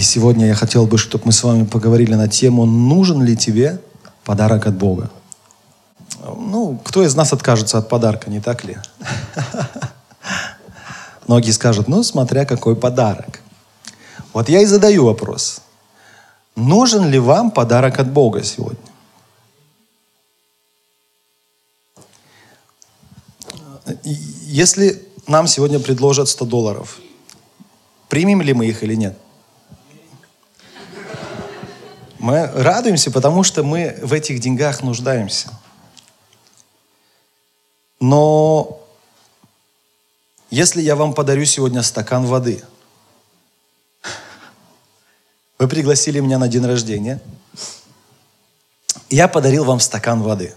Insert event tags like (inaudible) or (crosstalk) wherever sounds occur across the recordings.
И сегодня я хотел бы, чтобы мы с вами поговорили на тему, нужен ли тебе подарок от Бога. Ну, кто из нас откажется от подарка, не так ли? (laughs) Многие скажут, ну, смотря какой подарок. Вот я и задаю вопрос. Нужен ли вам подарок от Бога сегодня? Если нам сегодня предложат 100 долларов, примем ли мы их или нет? Мы радуемся, потому что мы в этих деньгах нуждаемся. Но если я вам подарю сегодня стакан воды, вы пригласили меня на день рождения, я подарил вам стакан воды.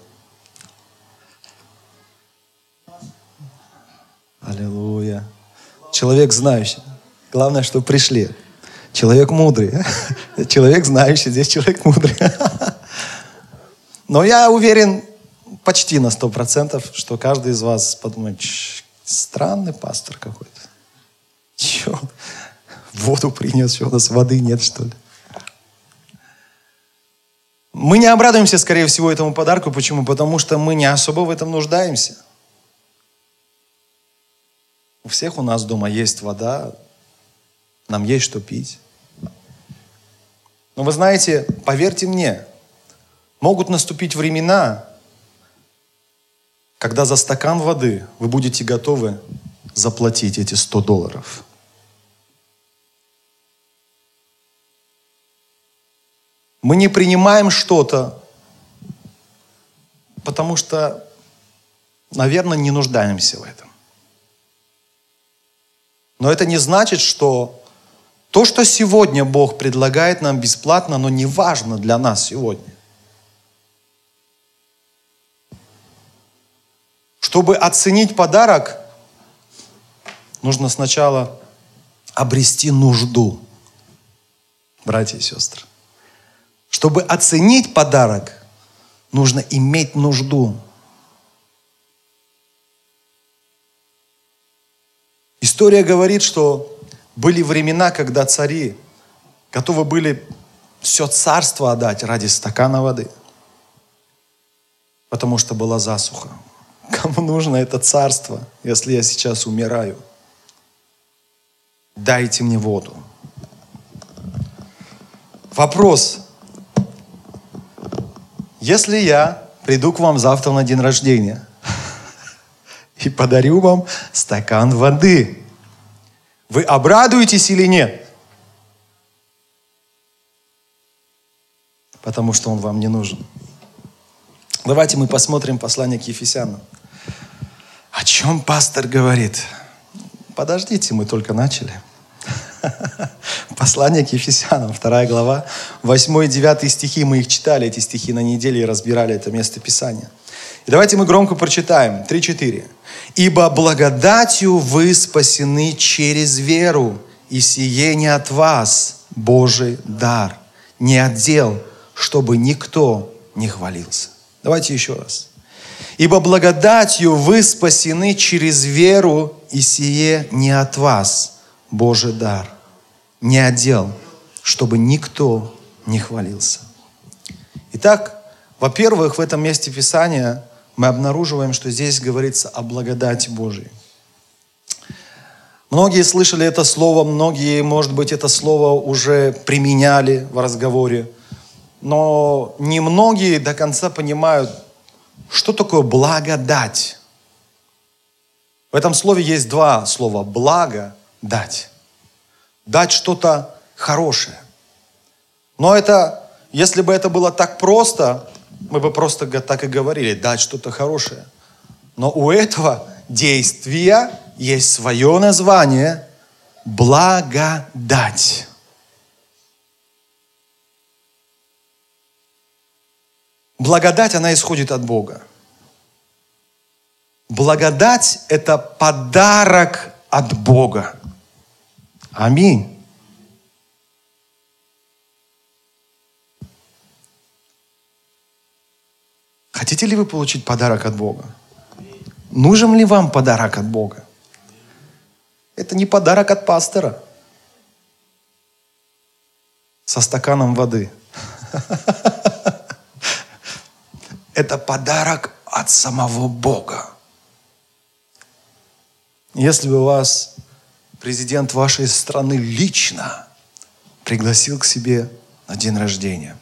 Аллилуйя. Человек знающий. Главное, что пришли. Человек мудрый. (laughs) Человек знающий, здесь человек мудрый. (laughs) Но я уверен почти на сто процентов, что каждый из вас подумает, странный пастор какой-то. Чего? Воду принес, что у нас воды нет, что ли? Мы не обрадуемся, скорее всего, этому подарку. Почему? Потому что мы не особо в этом нуждаемся. У всех у нас дома есть вода, нам есть что пить. Но вы знаете, поверьте мне, могут наступить времена, когда за стакан воды вы будете готовы заплатить эти 100 долларов. Мы не принимаем что-то, потому что, наверное, не нуждаемся в этом. Но это не значит, что то, что сегодня Бог предлагает нам бесплатно, оно не важно для нас сегодня. Чтобы оценить подарок, нужно сначала обрести нужду, братья и сестры. Чтобы оценить подарок, нужно иметь нужду. История говорит, что были времена, когда цари готовы были все царство отдать ради стакана воды, потому что была засуха. Кому нужно это царство, если я сейчас умираю? Дайте мне воду. Вопрос. Если я приду к вам завтра на день рождения (laughs) и подарю вам стакан воды – вы обрадуетесь или нет? Потому что он вам не нужен. Давайте мы посмотрим послание к Ефесянам. О чем пастор говорит? Подождите, мы только начали. (laughs) Послание к Ефесянам, вторая глава, 8 и 9 стихи. Мы их читали, эти стихи на неделе и разбирали это место Писания. И давайте мы громко прочитаем. 3-4. «Ибо благодатью вы спасены через веру, и сие не от вас, Божий дар, не отдел, чтобы никто не хвалился». Давайте еще раз. «Ибо благодатью вы спасены через веру, и сие не от вас, Божий дар, не отдел, чтобы никто не хвалился». Итак, во-первых, в этом месте Писания мы обнаруживаем, что здесь говорится о благодати Божией. Многие слышали это слово, многие, может быть, это слово уже применяли в разговоре, но немногие до конца понимают, что такое благодать. В этом слове есть два слова. Благо, дать. Дать что-то хорошее. Но это, если бы это было так просто, мы бы просто так и говорили, дать что-то хорошее. Но у этого действия есть свое название – благодать. Благодать, она исходит от Бога. Благодать – это подарок от Бога. Аминь. Хотите ли вы получить подарок от Бога? Нужен ли вам подарок от Бога? Это не подарок от пастора со стаканом воды. (laughs) Это подарок от самого Бога. Если бы вас президент вашей страны лично пригласил к себе на день рождения,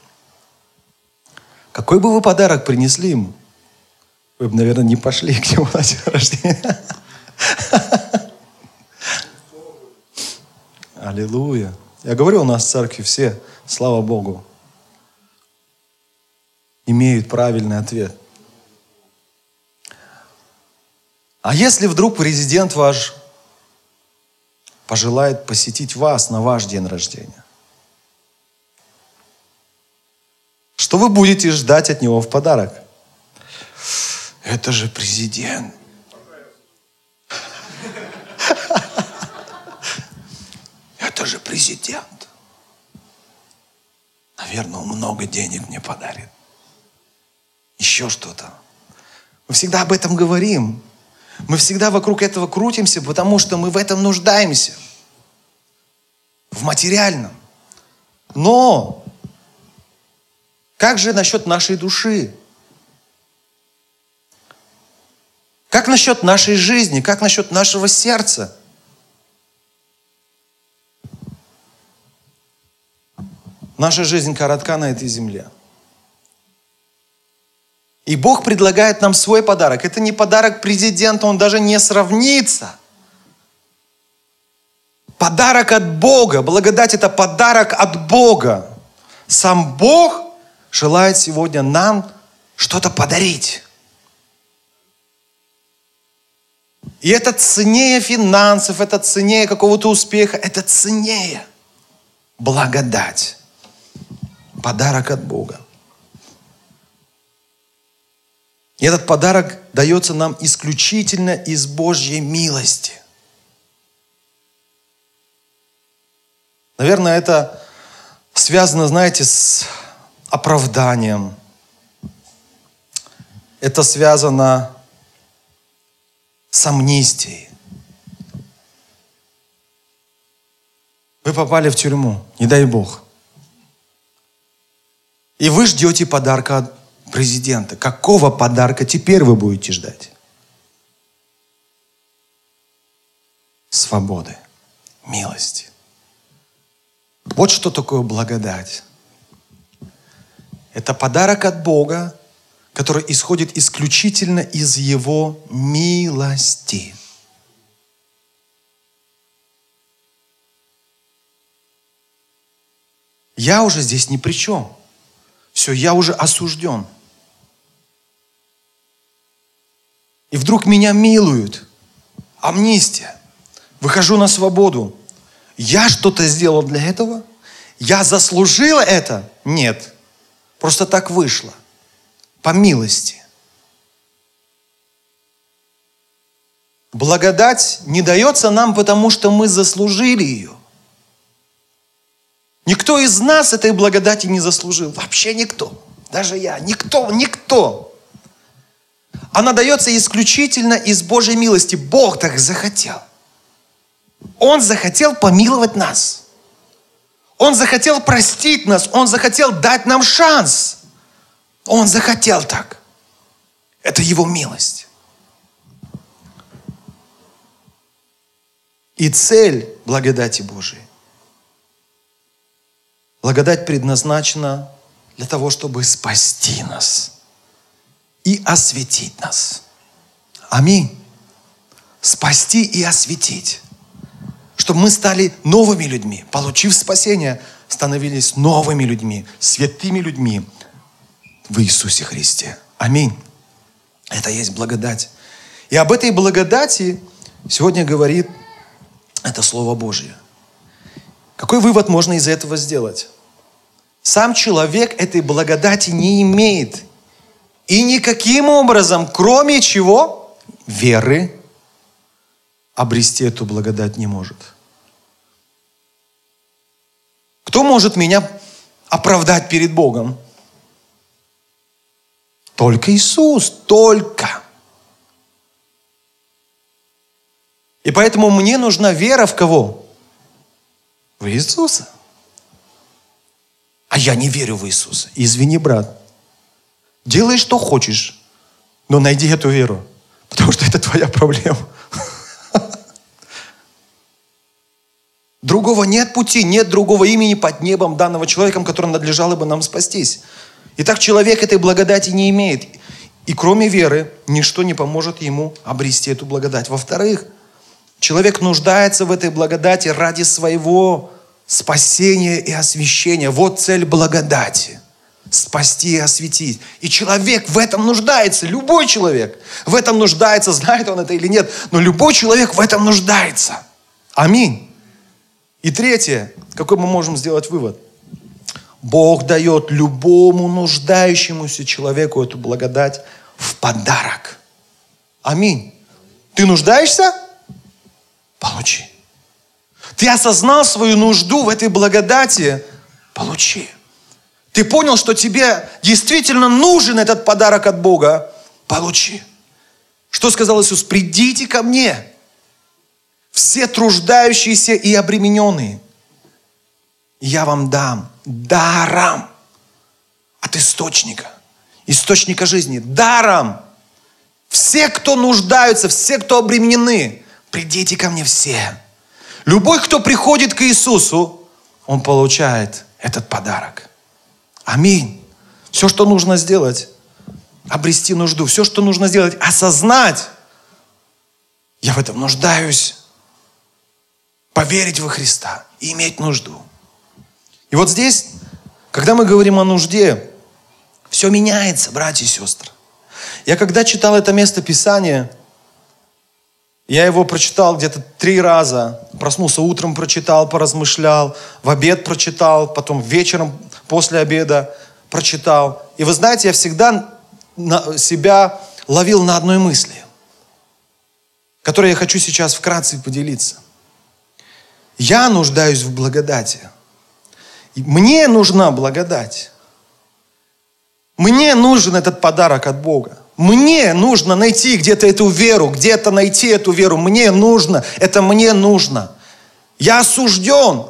какой бы вы подарок принесли ему? Вы бы, наверное, не пошли к нему на день рождения. Аллилуйя. Я говорю, у нас в церкви все, слава Богу, имеют правильный ответ. А если вдруг президент ваш пожелает посетить вас на ваш день рождения? Что вы будете ждать от него в подарок? Это же президент. Это же президент. Наверное, он много денег мне подарит. Еще что-то. Мы всегда об этом говорим. Мы всегда вокруг этого крутимся, потому что мы в этом нуждаемся. В материальном. Но как же насчет нашей души? Как насчет нашей жизни? Как насчет нашего сердца? Наша жизнь коротка на этой земле. И Бог предлагает нам свой подарок. Это не подарок президента, он даже не сравнится. Подарок от Бога. Благодать – это подарок от Бога. Сам Бог желает сегодня нам что-то подарить. И это ценнее финансов, это ценнее какого-то успеха, это ценнее благодать. Подарок от Бога. И этот подарок дается нам исключительно из Божьей милости. Наверное, это связано, знаете, с оправданием. Это связано с амнистией. Вы попали в тюрьму, не дай Бог. И вы ждете подарка от президента. Какого подарка теперь вы будете ждать? Свободы, милости. Вот что такое благодать. Это подарок от Бога, который исходит исключительно из Его милости. Я уже здесь ни при чем. Все, я уже осужден. И вдруг меня милуют. Амнистия. Выхожу на свободу. Я что-то сделал для этого? Я заслужила это? Нет. Просто так вышло. По милости. Благодать не дается нам, потому что мы заслужили ее. Никто из нас этой благодати не заслужил. Вообще никто. Даже я. Никто, никто. Она дается исключительно из Божьей милости. Бог так захотел. Он захотел помиловать нас. Он захотел простить нас, Он захотел дать нам шанс. Он захотел так. Это Его милость. И цель благодати Божией. Благодать предназначена для того, чтобы спасти нас и осветить нас. Аминь. Спасти и осветить чтобы мы стали новыми людьми, получив спасение, становились новыми людьми, святыми людьми в Иисусе Христе. Аминь. Это есть благодать. И об этой благодати сегодня говорит это Слово Божье. Какой вывод можно из этого сделать? Сам человек этой благодати не имеет И никаким образом, кроме чего? Веры обрести эту благодать не может. Кто может меня оправдать перед Богом? Только Иисус, только. И поэтому мне нужна вера в кого? В Иисуса. А я не верю в Иисуса. Извини, брат. Делай, что хочешь, но найди эту веру. Потому что это твоя проблема. Другого нет пути, нет другого имени под небом данного человеком, которым надлежало бы нам спастись. Итак, человек этой благодати не имеет. И кроме веры, ничто не поможет ему обрести эту благодать. Во-вторых, человек нуждается в этой благодати ради своего спасения и освящения. Вот цель благодати. Спасти и осветить. И человек в этом нуждается. Любой человек в этом нуждается, знает он это или нет. Но любой человек в этом нуждается. Аминь. И третье, какой мы можем сделать вывод? Бог дает любому нуждающемуся человеку эту благодать в подарок. Аминь. Ты нуждаешься? Получи. Ты осознал свою нужду в этой благодати? Получи. Ты понял, что тебе действительно нужен этот подарок от Бога? Получи. Что сказал Иисус? Придите ко мне, все труждающиеся и обремененные. Я вам дам даром от источника, источника жизни, даром. Все, кто нуждаются, все, кто обременены, придите ко мне все. Любой, кто приходит к Иисусу, он получает этот подарок. Аминь. Все, что нужно сделать, обрести нужду. Все, что нужно сделать, осознать. Я в этом нуждаюсь. Поверить во Христа и иметь нужду. И вот здесь, когда мы говорим о нужде, все меняется, братья и сестры. Я когда читал это место Писания, я его прочитал где-то три раза. Проснулся утром, прочитал, поразмышлял. В обед прочитал, потом вечером после обеда прочитал. И вы знаете, я всегда себя ловил на одной мысли, которой я хочу сейчас вкратце поделиться. Я нуждаюсь в благодати. Мне нужна благодать. Мне нужен этот подарок от Бога. Мне нужно найти где-то эту веру, где-то найти эту веру. Мне нужно, это мне нужно. Я осужден.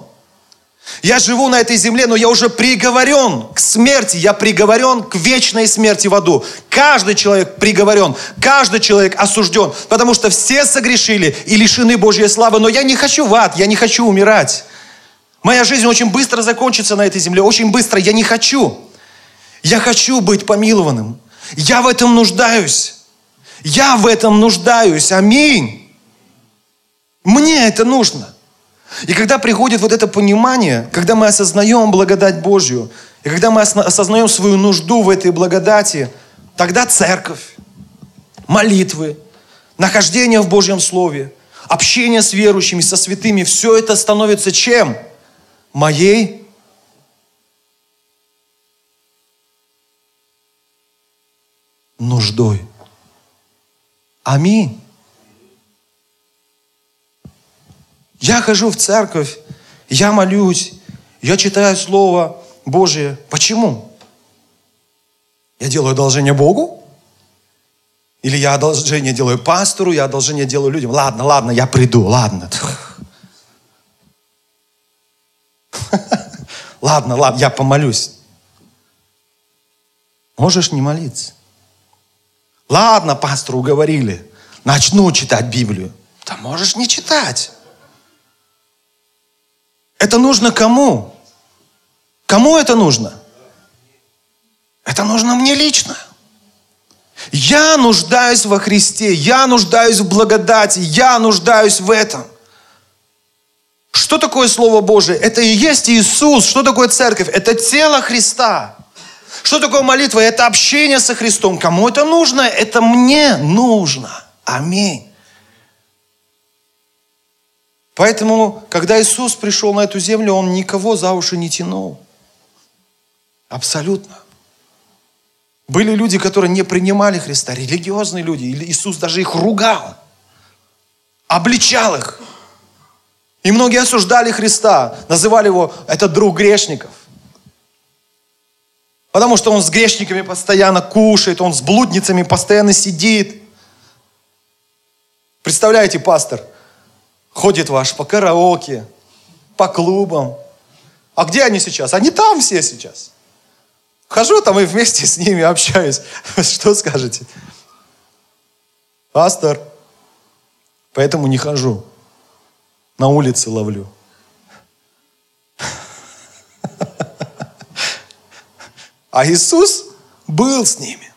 Я живу на этой земле, но я уже приговорен к смерти. Я приговорен к вечной смерти в аду. Каждый человек приговорен, каждый человек осужден, потому что все согрешили и лишены Божьей славы. Но я не хочу в ад, я не хочу умирать. Моя жизнь очень быстро закончится на этой земле, очень быстро. Я не хочу. Я хочу быть помилованным. Я в этом нуждаюсь. Я в этом нуждаюсь. Аминь. Мне это нужно. И когда приходит вот это понимание, когда мы осознаем благодать Божью, и когда мы осознаем свою нужду в этой благодати, тогда церковь, молитвы, нахождение в Божьем Слове, общение с верующими, со святыми, все это становится чем? Моей нуждой. Аминь. Я хожу в церковь, я молюсь, я читаю Слово Божие. Почему? Я делаю одолжение Богу? Или я одолжение делаю пастору, я одолжение делаю людям? Ладно, ладно, я приду, ладно. (laughs) Ладно, ладно, я помолюсь. Можешь не молиться. Ладно, пастору уговорили. Начну читать Библию. Да можешь не читать. Это нужно кому? Кому это нужно? Это нужно мне лично. Я нуждаюсь во Христе, я нуждаюсь в благодати, я нуждаюсь в этом. Что такое Слово Божие? Это и есть Иисус. Что такое церковь? Это тело Христа. Что такое молитва? Это общение со Христом. Кому это нужно? Это мне нужно. Аминь. Поэтому, когда Иисус пришел на эту землю, Он никого за уши не тянул. Абсолютно. Были люди, которые не принимали Христа, религиозные люди. Иисус даже их ругал, обличал их. И многие осуждали Христа, называли его «это друг грешников». Потому что он с грешниками постоянно кушает, он с блудницами постоянно сидит. Представляете, пастор, ходит ваш по караоке, по клубам. А где они сейчас? Они там все сейчас. Хожу там и вместе с ними общаюсь. (laughs) Что скажете? Пастор, поэтому не хожу. На улице ловлю. (laughs) А Иисус был с ними.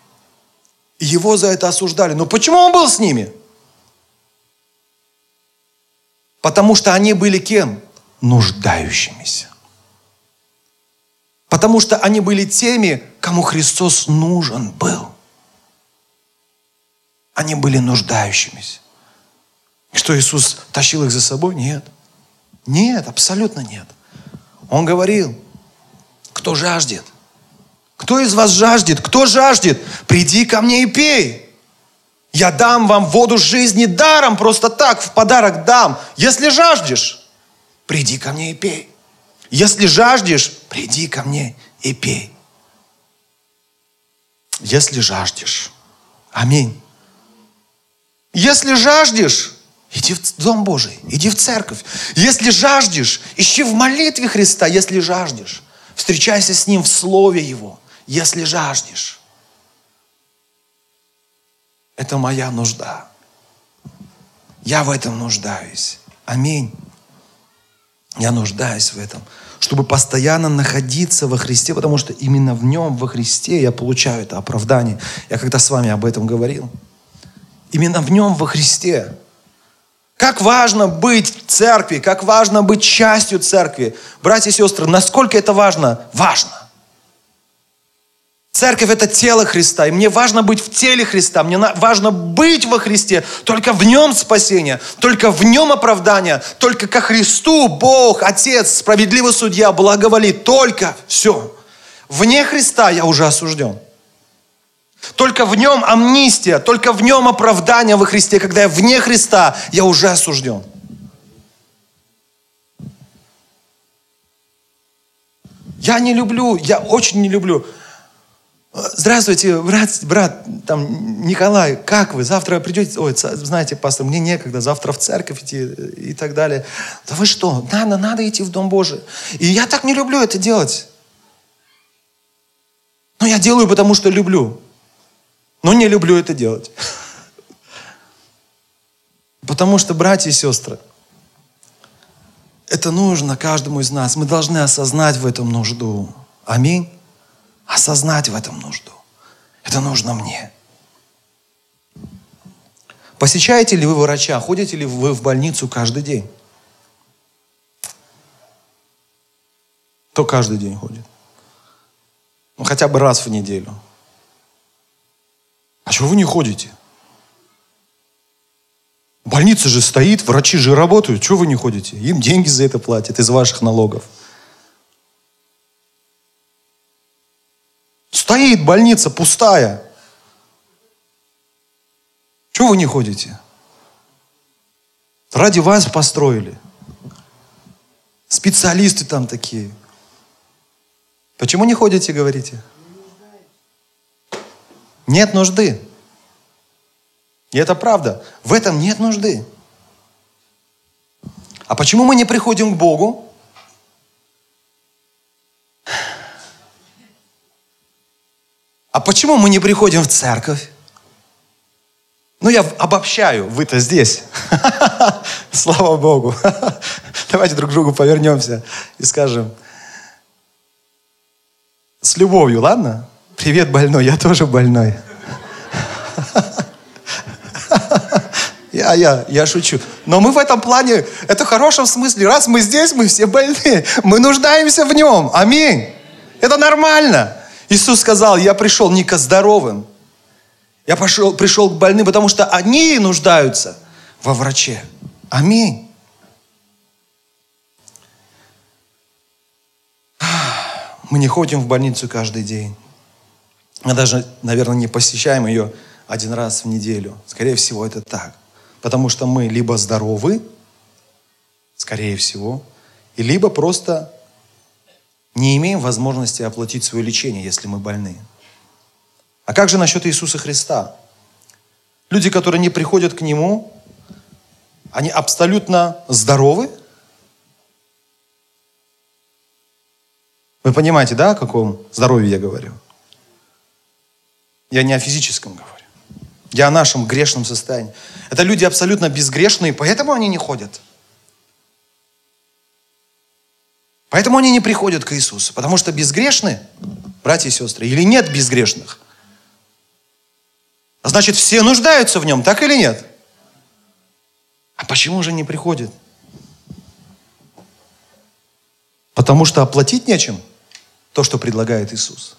Его за это осуждали. Но почему он был с ними? Потому что они были кем? Нуждающимися. Потому что они были теми, кому Христос нужен был. Они были нуждающимися. И что Иисус тащил их за собой? Нет. Нет, абсолютно нет. Он говорил, кто жаждет, кто из вас жаждет? Кто жаждет? Приди ко мне и пей. Я дам вам воду жизни даром, просто так, в подарок дам. Если жаждешь, приди ко мне и пей. Если жаждешь, приди ко мне и пей. Если жаждешь. Аминь. Если жаждешь, иди в Дом Божий, иди в церковь. Если жаждешь, ищи в молитве Христа, если жаждешь. Встречайся с Ним в Слове Его если жаждешь. Это моя нужда. Я в этом нуждаюсь. Аминь. Я нуждаюсь в этом, чтобы постоянно находиться во Христе, потому что именно в Нем, во Христе, я получаю это оправдание. Я когда с вами об этом говорил. Именно в Нем, во Христе. Как важно быть в церкви, как важно быть частью церкви. Братья и сестры, насколько это важно? Важно. Церковь – это тело Христа, и мне важно быть в теле Христа, мне важно быть во Христе, только в Нем спасение, только в Нем оправдание, только ко Христу Бог, Отец, справедливый судья, благоволит, только все. Вне Христа я уже осужден. Только в Нем амнистия, только в Нем оправдание во Христе, когда я вне Христа, я уже осужден. Я не люблю, я очень не люблю – Здравствуйте, брат, брат, там, Николай, как вы? Завтра придете? Ой, знаете, пастор, мне некогда, завтра в церковь идти и так далее. Да вы что? Надо, надо идти в Дом Божий. И я так не люблю это делать. Но я делаю, потому что люблю. Но не люблю это делать. (laughs) Потому что, братья и сестры, это нужно каждому из нас. Мы должны осознать в этом нужду. Аминь осознать в этом нужду. Это нужно мне. Посещаете ли вы врача? Ходите ли вы в больницу каждый день? Кто каждый день ходит? Ну, хотя бы раз в неделю. А чего вы не ходите? Больница же стоит, врачи же работают. Чего вы не ходите? Им деньги за это платят из ваших налогов. Стоит больница пустая. Чего вы не ходите? Ради вас построили. Специалисты там такие. Почему не ходите, говорите? Нет нужды. И это правда. В этом нет нужды. А почему мы не приходим к Богу? А почему мы не приходим в церковь? Ну, я обобщаю, вы-то здесь. (laughs) Слава Богу. (laughs) Давайте друг к другу повернемся и скажем с любовью, ладно? Привет, больной, я тоже больной. (laughs) Я, я, я шучу. Но мы в этом плане, это в хорошем смысле. Раз мы здесь, мы все больны. Мы нуждаемся в нем. Аминь. Это нормально. Иисус сказал, я пришел не к здоровым, я пошел, пришел к больным, потому что они нуждаются во враче. Аминь. Мы не ходим в больницу каждый день. Мы даже, наверное, не посещаем ее один раз в неделю. Скорее всего, это так. Потому что мы либо здоровы, скорее всего, и либо просто не имеем возможности оплатить свое лечение, если мы больны. А как же насчет Иисуса Христа? Люди, которые не приходят к Нему, они абсолютно здоровы? Вы понимаете, да, о каком здоровье я говорю? Я не о физическом говорю. Я о нашем грешном состоянии. Это люди абсолютно безгрешные, поэтому они не ходят. Поэтому они не приходят к Иисусу. Потому что безгрешны, братья и сестры, или нет безгрешных. А значит, все нуждаются в нем, так или нет? А почему же не приходят? Потому что оплатить нечем то, что предлагает Иисус.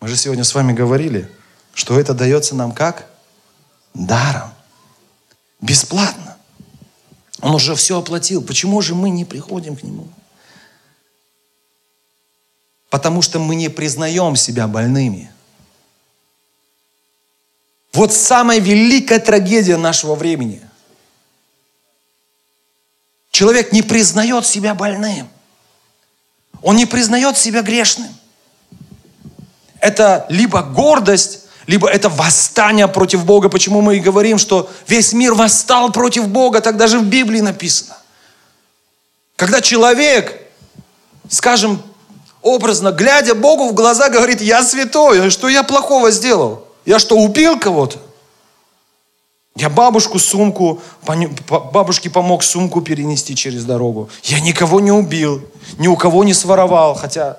Мы же сегодня с вами говорили, что это дается нам как? Даром. Бесплатно. Он уже все оплатил. Почему же мы не приходим к Нему? Потому что мы не признаем себя больными. Вот самая великая трагедия нашего времени. Человек не признает себя больным. Он не признает себя грешным. Это либо гордость, либо это восстание против Бога. Почему мы и говорим, что весь мир восстал против Бога, так даже в Библии написано. Когда человек, скажем, образно, глядя Богу в глаза, говорит, я святой, что я плохого сделал? Я что, убил кого-то? Я бабушку сумку, бабушке помог сумку перенести через дорогу. Я никого не убил, ни у кого не своровал, хотя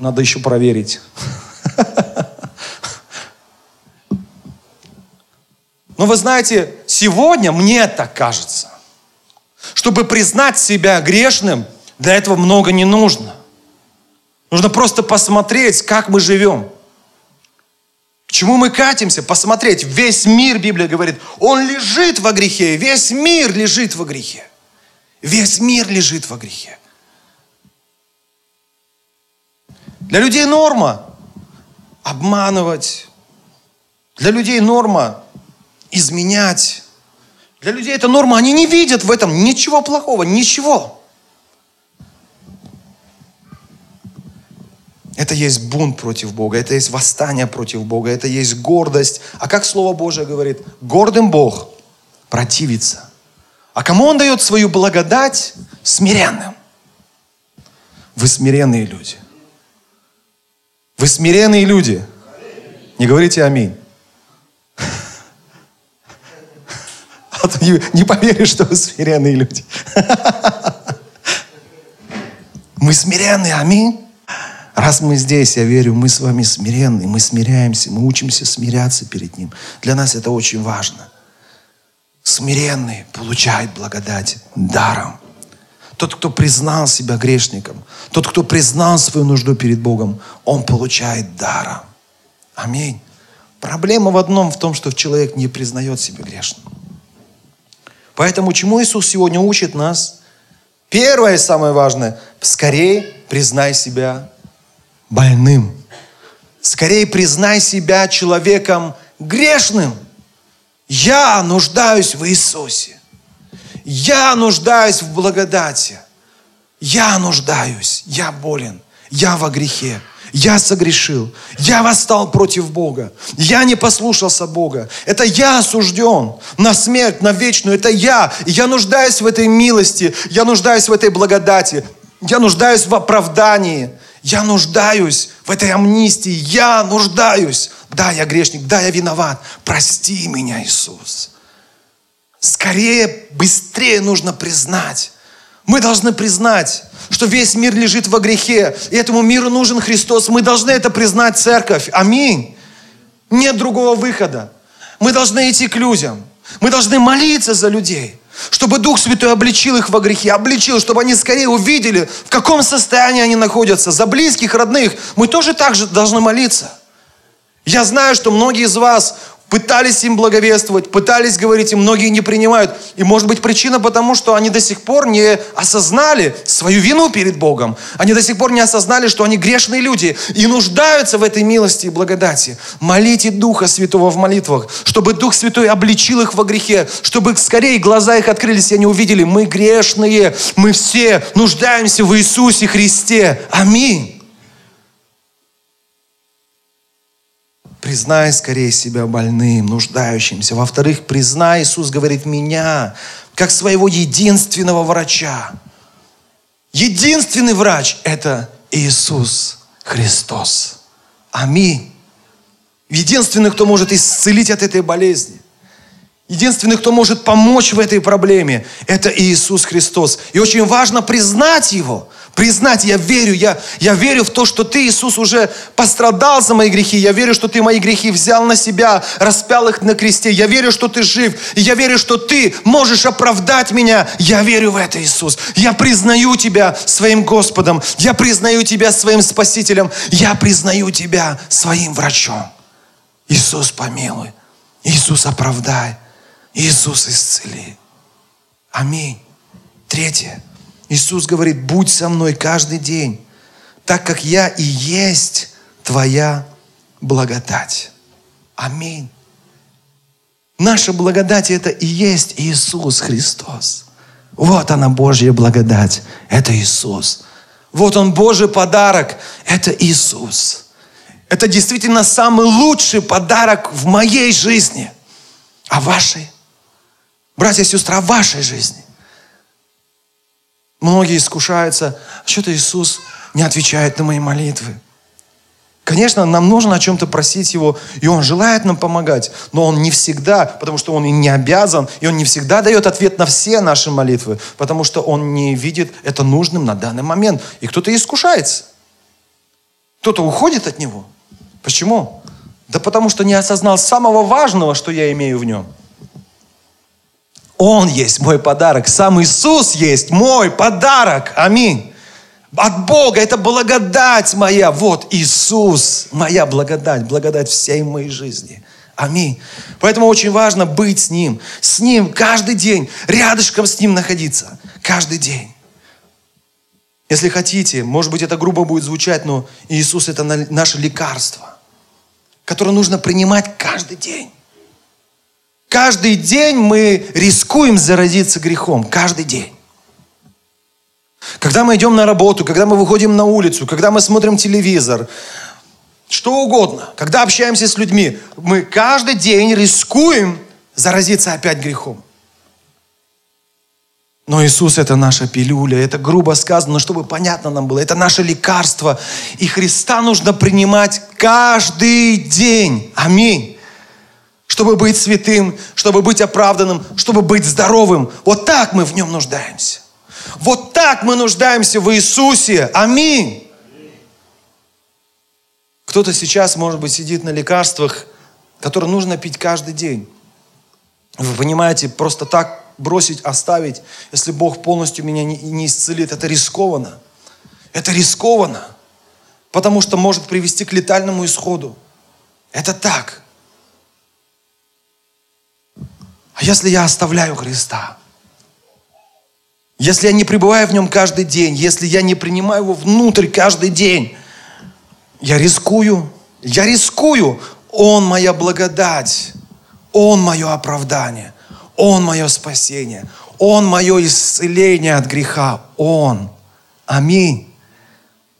надо еще проверить. (laughs) Но вы знаете, сегодня мне так кажется, чтобы признать себя грешным, для этого много не нужно. Нужно просто посмотреть, как мы живем. К чему мы катимся? Посмотреть. Весь мир, Библия говорит, он лежит во грехе. Весь мир лежит во грехе. Весь мир лежит во грехе. Для людей норма обманывать. Для людей норма изменять. Для людей это норма, они не видят в этом ничего плохого, ничего. Это есть бунт против Бога, это есть восстание против Бога, это есть гордость. А как Слово Божие говорит? Гордым Бог противится. А кому Он дает свою благодать? Смиренным. Вы смиренные люди. Вы смиренные люди. Не говорите аминь. То не, не поверишь, что вы смиренные люди. Мы смиренные, аминь. Раз мы здесь, я верю, мы с вами смиренные, мы смиряемся, мы учимся смиряться перед Ним. Для нас это очень важно. Смиренный получает благодать даром. Тот, кто признал себя грешником, тот, кто признал свою нужду перед Богом, он получает даром. Аминь. Проблема в одном, в том, что человек не признает себя грешным. Поэтому чему Иисус сегодня учит нас? Первое и самое важное, скорее признай себя больным. Скорее признай себя человеком грешным. Я нуждаюсь в Иисусе. Я нуждаюсь в благодати. Я нуждаюсь. Я болен. Я во грехе. Я согрешил. Я восстал против Бога. Я не послушался Бога. Это я осужден на смерть, на вечную. Это я. Я нуждаюсь в этой милости. Я нуждаюсь в этой благодати. Я нуждаюсь в оправдании. Я нуждаюсь в этой амнистии. Я нуждаюсь. Да, я грешник. Да, я виноват. Прости меня, Иисус. Скорее, быстрее нужно признать. Мы должны признать, что весь мир лежит во грехе, и этому миру нужен Христос. Мы должны это признать, церковь. Аминь. Нет другого выхода. Мы должны идти к людям. Мы должны молиться за людей, чтобы Дух Святой обличил их во грехе, обличил, чтобы они скорее увидели, в каком состоянии они находятся. За близких, родных мы тоже так же должны молиться. Я знаю, что многие из вас пытались им благовествовать, пытались говорить, и многие не принимают. И может быть причина потому, что они до сих пор не осознали свою вину перед Богом. Они до сих пор не осознали, что они грешные люди и нуждаются в этой милости и благодати. Молите Духа Святого в молитвах, чтобы Дух Святой обличил их во грехе, чтобы скорее глаза их открылись, и они увидели, мы грешные, мы все нуждаемся в Иисусе Христе. Аминь. Признай скорее себя больным, нуждающимся. Во-вторых, признай, Иисус говорит, меня, как своего единственного врача. Единственный врач – это Иисус Христос. Аминь. Единственный, кто может исцелить от этой болезни. Единственный, кто может помочь в этой проблеме, это Иисус Христос. И очень важно признать Его. Признать, я верю, я, я верю в то, что Ты, Иисус, уже пострадал за мои грехи. Я верю, что Ты мои грехи взял на себя, распял их на кресте. Я верю, что Ты жив. И я верю, что Ты можешь оправдать меня. Я верю в это, Иисус. Я признаю Тебя своим Господом. Я признаю Тебя своим Спасителем. Я признаю Тебя своим врачом. Иисус, помилуй. Иисус, оправдай. Иисус, исцели. Аминь. Третье. Иисус говорит, будь со мной каждый день, так как я и есть твоя благодать. Аминь. Наша благодать это и есть Иисус Христос. Вот она Божья благодать. Это Иисус. Вот он Божий подарок. Это Иисус. Это действительно самый лучший подарок в моей жизни. А вашей? Братья и сестры, о вашей жизни. Многие искушаются, а что-то Иисус не отвечает на мои молитвы. Конечно, нам нужно о чем-то просить Его, и Он желает нам помогать, но Он не всегда, потому что Он и не обязан, и Он не всегда дает ответ на все наши молитвы, потому что Он не видит это нужным на данный момент. И кто-то искушается. Кто-то уходит от Него. Почему? Да потому что не осознал самого важного, что я имею в Нем – он есть мой подарок. Сам Иисус есть мой подарок. Аминь. От Бога. Это благодать моя. Вот Иисус. Моя благодать. Благодать всей моей жизни. Аминь. Поэтому очень важно быть с Ним. С Ним каждый день. Рядышком с Ним находиться. Каждый день. Если хотите, может быть, это грубо будет звучать, но Иисус – это наше лекарство, которое нужно принимать каждый день. Каждый день мы рискуем заразиться грехом. Каждый день. Когда мы идем на работу, когда мы выходим на улицу, когда мы смотрим телевизор, что угодно, когда общаемся с людьми, мы каждый день рискуем заразиться опять грехом. Но Иисус это наша пилюля, это грубо сказано, чтобы понятно нам было, это наше лекарство. И Христа нужно принимать каждый день. Аминь чтобы быть святым, чтобы быть оправданным, чтобы быть здоровым. Вот так мы в нем нуждаемся. Вот так мы нуждаемся в Иисусе. Аминь. Кто-то сейчас, может быть, сидит на лекарствах, которые нужно пить каждый день. Вы понимаете, просто так бросить, оставить, если Бог полностью меня не, не исцелит, это рискованно. Это рискованно, потому что может привести к летальному исходу. Это так. А если я оставляю Христа? Если я не пребываю в нем каждый день, если я не принимаю его внутрь каждый день, я рискую, я рискую. Он моя благодать, Он мое оправдание, Он мое спасение, Он мое исцеление от греха, Он. Аминь.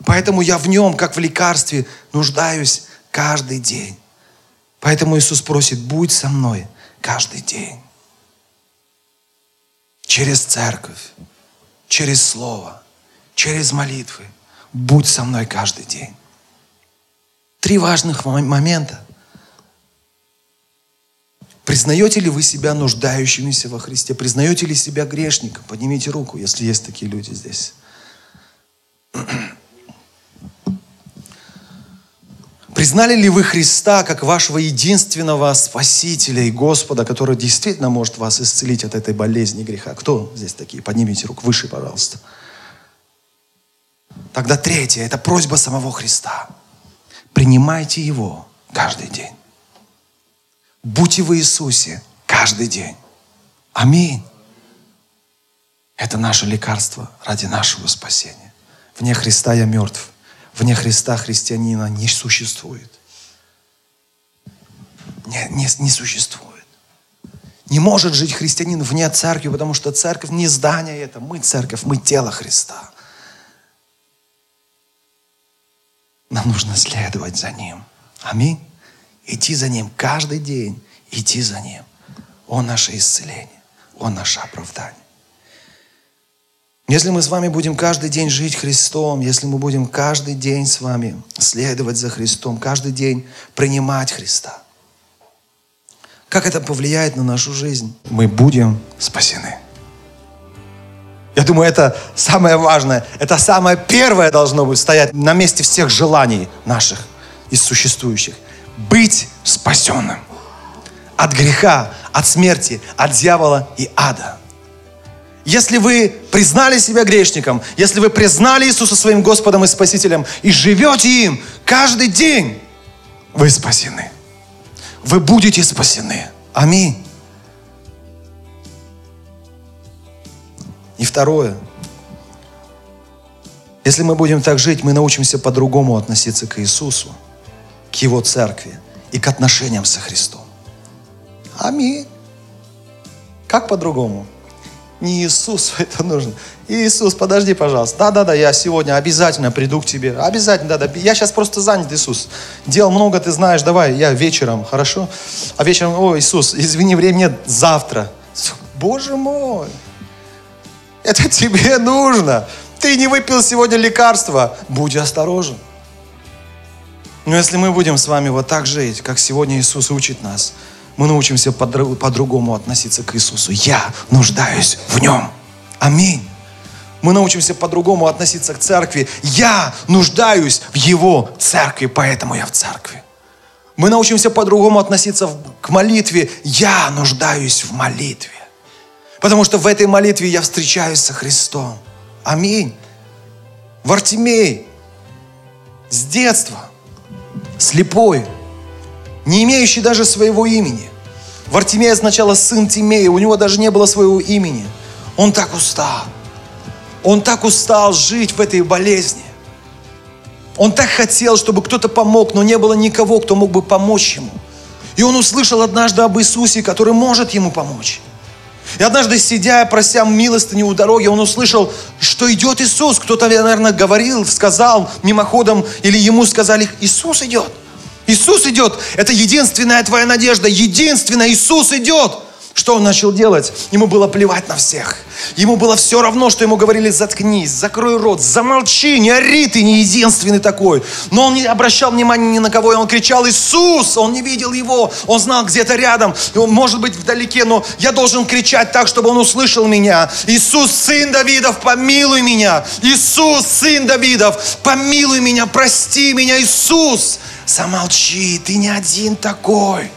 Поэтому я в нем, как в лекарстве, нуждаюсь каждый день. Поэтому Иисус просит, будь со мной каждый день через церковь, через слово, через молитвы. Будь со мной каждый день. Три важных момента. Признаете ли вы себя нуждающимися во Христе? Признаете ли себя грешником? Поднимите руку, если есть такие люди здесь. Признали ли вы Христа как вашего единственного Спасителя и Господа, который действительно может вас исцелить от этой болезни греха? Кто здесь такие? Поднимите руку выше, пожалуйста. Тогда третье, это просьба самого Христа. Принимайте Его каждый день. Будьте в Иисусе каждый день. Аминь. Это наше лекарство ради нашего спасения. Вне Христа я мертв. Вне Христа христианина не существует. Не, не, не существует. Не может жить христианин вне церкви, потому что церковь не здание это. Мы церковь, мы тело Христа. Нам нужно следовать за Ним. Аминь. Идти за Ним каждый день. Идти за Ним. Он наше исцеление. Он наше оправдание. Если мы с вами будем каждый день жить Христом, если мы будем каждый день с вами следовать за Христом, каждый день принимать Христа, как это повлияет на нашу жизнь? Мы будем спасены. Я думаю, это самое важное, это самое первое должно быть стоять на месте всех желаний наших из существующих. Быть спасенным от греха, от смерти, от дьявола и ада. Если вы признали себя грешником, если вы признали Иисуса своим Господом и Спасителем и живете им каждый день, вы спасены. Вы будете спасены. Аминь. И второе. Если мы будем так жить, мы научимся по-другому относиться к Иисусу, к Его церкви и к отношениям со Христом. Аминь. Как по-другому? Не Иисусу (laughs) это нужно. Иисус, подожди, пожалуйста. Да-да-да, я сегодня обязательно приду к тебе. Обязательно, да-да. Я сейчас просто занят, Иисус. Дел много, ты знаешь. Давай, я вечером, хорошо? А вечером, о, Иисус, (laughs) извини, времени нет. Завтра. Боже мой. Это (laughs) тебе нужно. Ты не выпил сегодня лекарства. Будь осторожен. Но если мы будем с вами вот так жить, как сегодня Иисус учит нас – мы научимся по-другому относиться к Иисусу. Я нуждаюсь в Нем. Аминь. Мы научимся по-другому относиться к церкви. Я нуждаюсь в Его церкви, поэтому я в церкви. Мы научимся по-другому относиться к молитве. Я нуждаюсь в молитве. Потому что в этой молитве я встречаюсь со Христом. Аминь. Вартимей с детства, слепой, не имеющий даже своего имени. Вартимей сначала сын Тимея, у него даже не было своего имени. Он так устал. Он так устал жить в этой болезни. Он так хотел, чтобы кто-то помог, но не было никого, кто мог бы помочь ему. И он услышал однажды об Иисусе, который может ему помочь. И однажды, сидя, прося милостыни у дороги, он услышал, что идет Иисус. Кто-то, наверное, говорил, сказал мимоходом, или ему сказали, Иисус идет. Иисус идет. Это единственная твоя надежда. Единственная. Иисус идет. Что он начал делать? Ему было плевать на всех. Ему было все равно, что ему говорили, заткнись, закрой рот, замолчи, не ори, ты не единственный такой. Но он не обращал внимания ни на кого, и он кричал, Иисус, он не видел его, он знал где-то рядом, он может быть вдалеке, но я должен кричать так, чтобы он услышал меня. Иисус, сын Давидов, помилуй меня. Иисус, сын Давидов, помилуй меня, прости меня, Иисус. Замолчи, ты не один такой.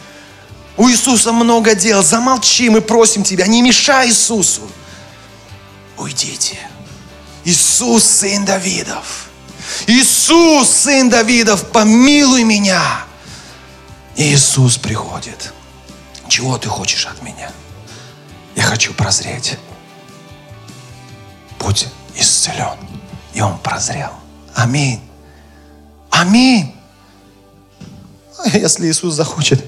У Иисуса много дел. Замолчи, мы просим тебя, не мешай Иисусу. Уйдите. Иисус, сын Давидов. Иисус, сын Давидов, помилуй меня. И Иисус приходит. Чего ты хочешь от меня? Я хочу прозреть. Будь исцелен. И он прозрел. Аминь. Аминь. Если Иисус захочет,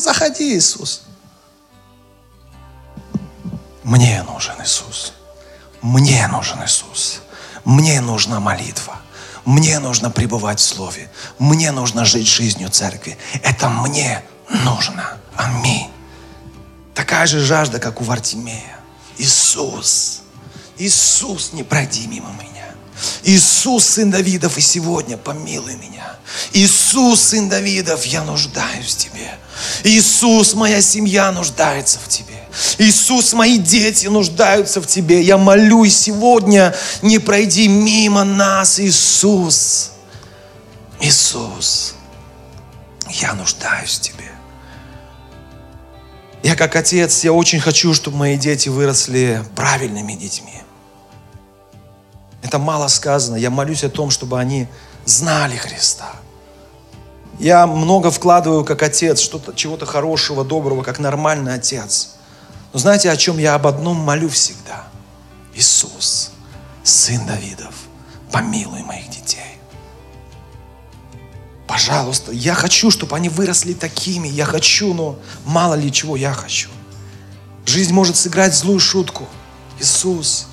заходи, Иисус. Мне нужен Иисус. Мне нужен Иисус. Мне нужна молитва. Мне нужно пребывать в Слове. Мне нужно жить жизнью церкви. Это мне нужно. Аминь. Такая же жажда, как у Вартимея. Иисус. Иисус, не пройди мимо меня. Иисус, сын Давидов, и сегодня помилуй меня. Иисус, сын Давидов, я нуждаюсь в Тебе. Иисус, моя семья нуждается в Тебе. Иисус, мои дети нуждаются в Тебе. Я молюсь сегодня, не пройди мимо нас, Иисус. Иисус, я нуждаюсь в Тебе. Я как отец, я очень хочу, чтобы мои дети выросли правильными детьми. Это мало сказано. Я молюсь о том, чтобы они знали Христа. Я много вкладываю как отец, что-то, чего-то хорошего, доброго, как нормальный отец. Но знаете, о чем я об одном молю всегда? Иисус, Сын Давидов, помилуй моих детей. Пожалуйста, я хочу, чтобы они выросли такими. Я хочу, но мало ли чего я хочу. Жизнь может сыграть злую шутку. Иисус,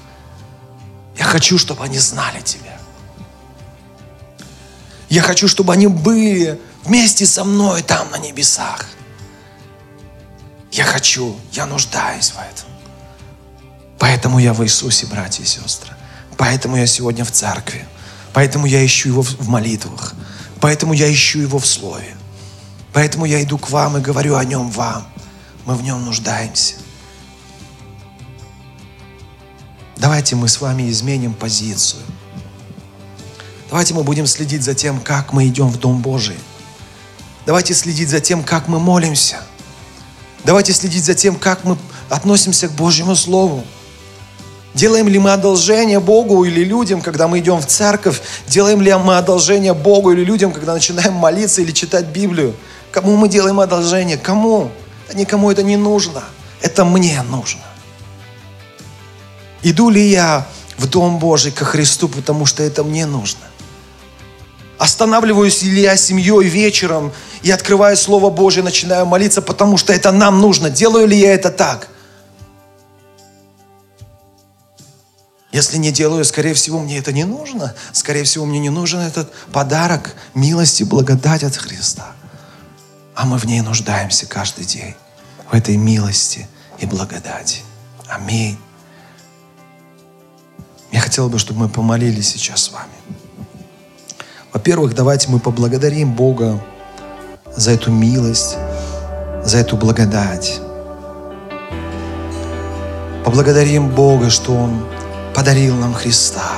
я хочу, чтобы они знали Тебя. Я хочу, чтобы они были вместе со мной там на небесах. Я хочу, я нуждаюсь в этом. Поэтому я в Иисусе, братья и сестры. Поэтому я сегодня в церкви. Поэтому я ищу Его в молитвах. Поэтому я ищу Его в Слове. Поэтому я иду к вам и говорю о Нем вам. Мы в Нем нуждаемся. Давайте мы с вами изменим позицию. Давайте мы будем следить за тем, как мы идем в Дом Божий. Давайте следить за тем, как мы молимся. Давайте следить за тем, как мы относимся к Божьему Слову. Делаем ли мы одолжение Богу или людям, когда мы идем в церковь? Делаем ли мы одолжение Богу или людям, когда начинаем молиться или читать Библию? Кому мы делаем одолжение? Кому? Да никому это не нужно. Это мне нужно. Иду ли я в Дом Божий ко Христу, потому что это мне нужно? Останавливаюсь ли я семьей вечером и открываю Слово Божье, начинаю молиться, потому что это нам нужно? Делаю ли я это так? Если не делаю, скорее всего, мне это не нужно. Скорее всего, мне не нужен этот подарок милости, благодать от Христа. А мы в ней нуждаемся каждый день. В этой милости и благодати. Аминь. Я хотел бы, чтобы мы помолились сейчас с вами. Во-первых, давайте мы поблагодарим Бога за эту милость, за эту благодать. Поблагодарим Бога, что Он подарил нам Христа.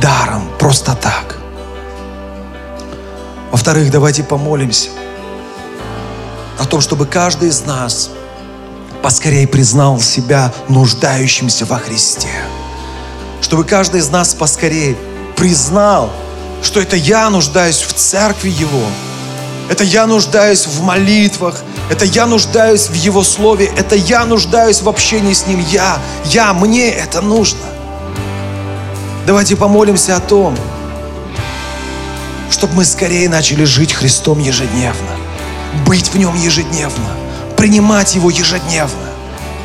Даром, просто так. Во-вторых, давайте помолимся о том, чтобы каждый из нас поскорее признал себя нуждающимся во Христе. Чтобы каждый из нас поскорее признал, что это я нуждаюсь в церкви Его, это я нуждаюсь в молитвах, это я нуждаюсь в Его Слове, это я нуждаюсь в общении с Ним. Я, я, мне это нужно. Давайте помолимся о том, чтобы мы скорее начали жить Христом ежедневно, быть в Нем ежедневно, принимать Его ежедневно.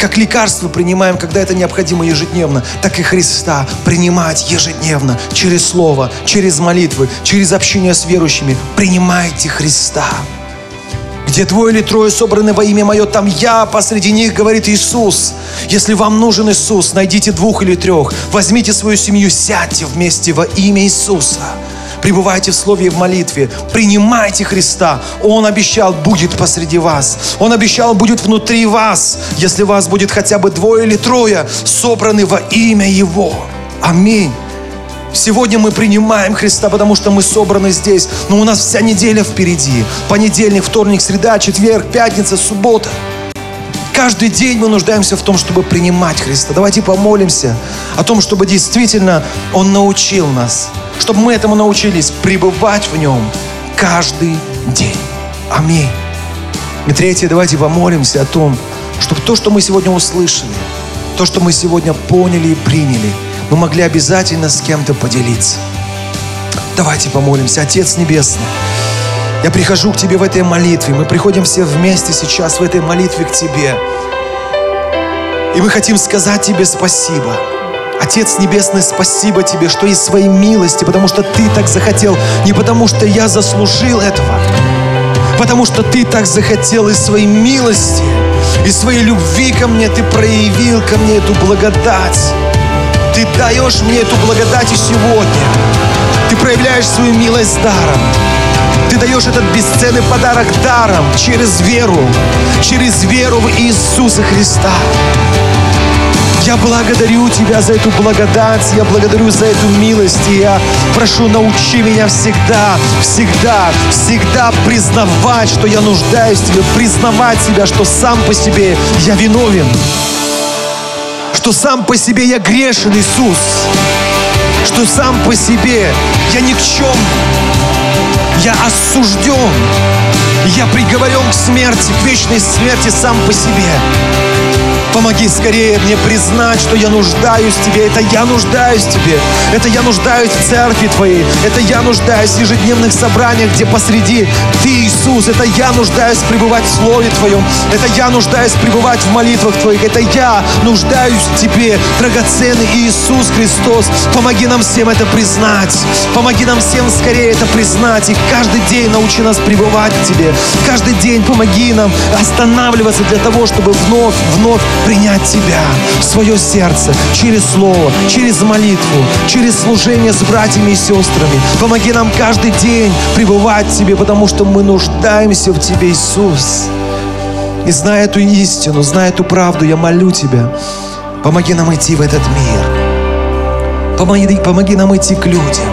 Как лекарство принимаем, когда это необходимо ежедневно, так и Христа принимать ежедневно, через Слово, через молитвы, через общение с верующими. Принимайте Христа. Где двое или трое собраны во имя Мое, там я посреди них, говорит Иисус. Если вам нужен Иисус, найдите двух или трех, возьмите свою семью, сядьте вместе во имя Иисуса пребывайте в слове и в молитве, принимайте Христа. Он обещал, будет посреди вас. Он обещал, будет внутри вас, если вас будет хотя бы двое или трое, собраны во имя Его. Аминь. Сегодня мы принимаем Христа, потому что мы собраны здесь. Но у нас вся неделя впереди. Понедельник, вторник, среда, четверг, пятница, суббота. Каждый день мы нуждаемся в том, чтобы принимать Христа. Давайте помолимся о том, чтобы действительно Он научил нас чтобы мы этому научились пребывать в нем каждый день. Аминь. И третье, давайте помолимся о том, чтобы то, что мы сегодня услышали, то, что мы сегодня поняли и приняли, мы могли обязательно с кем-то поделиться. Давайте помолимся. Отец Небесный, я прихожу к Тебе в этой молитве. Мы приходим все вместе сейчас в этой молитве к Тебе. И мы хотим сказать Тебе спасибо. Отец Небесный, спасибо Тебе, что из своей милости, потому что Ты так захотел, не потому что я заслужил этого, потому что Ты так захотел из своей милости, из своей любви ко мне Ты проявил ко мне эту благодать. Ты даешь мне эту благодать и сегодня. Ты проявляешь свою милость даром. Ты даешь этот бесценный подарок даром через веру, через веру в Иисуса Христа. Я благодарю Тебя за эту благодать, я благодарю за эту милость, и я прошу, научи меня всегда, всегда, всегда признавать, что я нуждаюсь в Тебе, признавать себя, что сам по себе я виновен, что сам по себе я грешен, Иисус. что сам по себе я никчем, я осужден, я приговорен к смерти, к вечной смерти сам по себе. Помоги скорее мне признать, что я нуждаюсь в Тебе. Это я нуждаюсь в Тебе. Это я нуждаюсь в церкви Твоей. Это я нуждаюсь в ежедневных собраниях, где посреди Ты, Иисус. Это я нуждаюсь пребывать в Слове Твоем. Это я нуждаюсь пребывать в молитвах Твоих. Это я нуждаюсь в Тебе, драгоценный Иисус Христос. Помоги нам всем это признать. Помоги нам всем скорее это признать. И каждый день научи нас пребывать в Тебе. Каждый день помоги нам останавливаться для того, чтобы вновь, вновь принять Тебя в свое сердце через Слово, через молитву, через служение с братьями и сестрами. Помоги нам каждый день пребывать в Тебе, потому что мы нуждаемся в Тебе, Иисус. И зная эту истину, зная эту правду, я молю Тебя, помоги нам идти в этот мир. Помоги, помоги нам идти к людям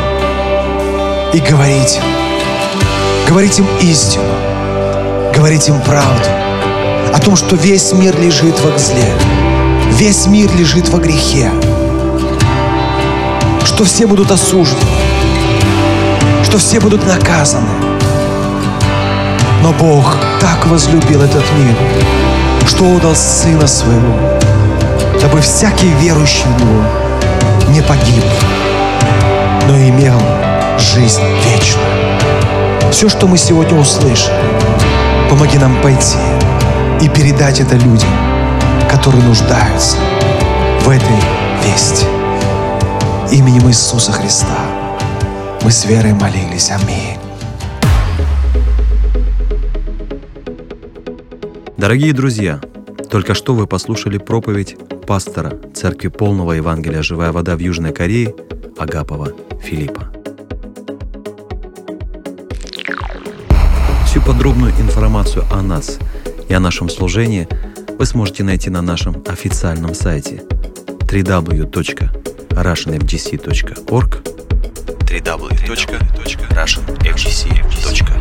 и говорить им, говорить им истину, говорить им правду о том, что весь мир лежит во зле, весь мир лежит во грехе, что все будут осуждены, что все будут наказаны. Но Бог так возлюбил этот мир, что отдал Сына Своего, дабы всякий верующий в Него не погиб, но имел жизнь вечную. Все, что мы сегодня услышали, помоги нам пойти и передать это людям, которые нуждаются в этой вести. Именем Иисуса Христа мы с верой молились. Аминь. Дорогие друзья, только что вы послушали проповедь пастора Церкви Полного Евангелия «Живая вода» в Южной Корее Агапова Филиппа. Всю подробную информацию о нас и о нашем служении вы сможете найти на нашем официальном сайте www.russianfgc.org www.russianfgc.org